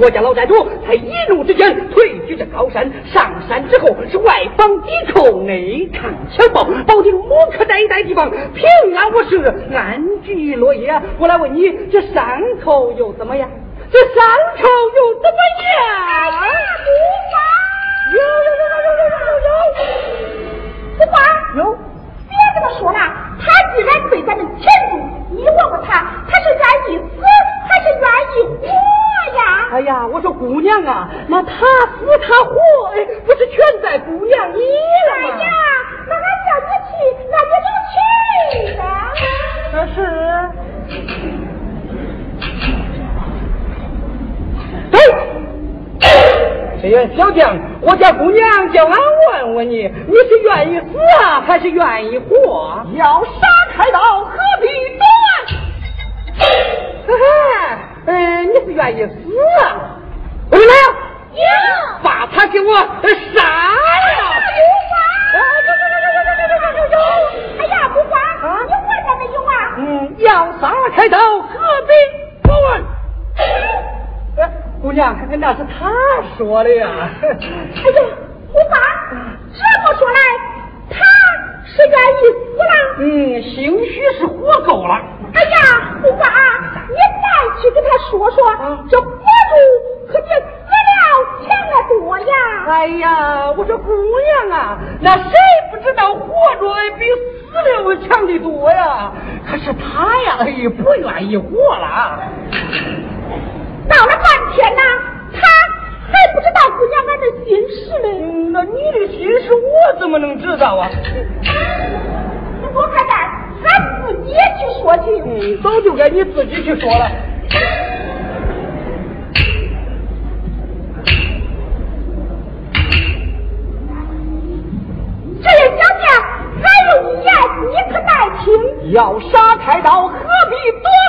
我家老寨主在一怒之间退居这高山，上山之后是外防敌寇，内抗强暴，保定木克这一带地方平安无事，安居乐业。我来问你，这山头又怎么样？哎呀，我说姑娘啊，那他死他活，哎，不是全在姑娘你了吗？哎呀，那俺叫你去，那你就去吧。那是。哎，这员小将，我家姑娘叫俺问问你，你是愿意死啊，还是愿意活？要杀开刀，何必断？不愿意死啊把他给我杀了呀哎呀不花你问他那句话嗯要杀了开头何必不问姑娘看看那是他说的呀哎呀胡花这么说来他是愿意死了嗯兴许是活够了哎呀胡花去跟他说说，这活着可比死了强得多呀！哎呀，我说姑娘啊，那谁不知道活着比死了强的多呀？可是他呀，哎，不愿意活了。闹了半天呢，他还不知道姑娘俺的心事呢。那你的心事我怎么能知道啊？你给我看看。俺自己去说去，嗯，早就该你自己去说了。这位小姐，还有一言，你可耐听。要杀太刀，何必多？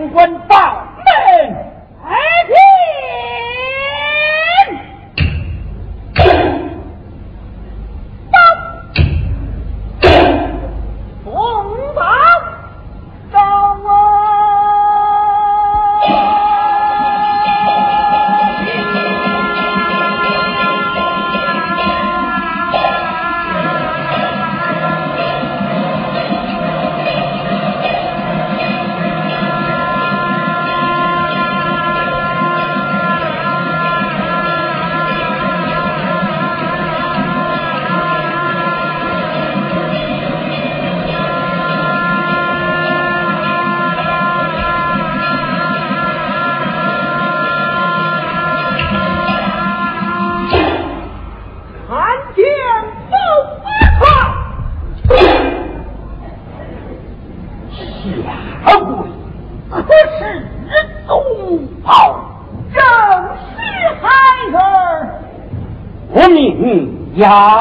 有两命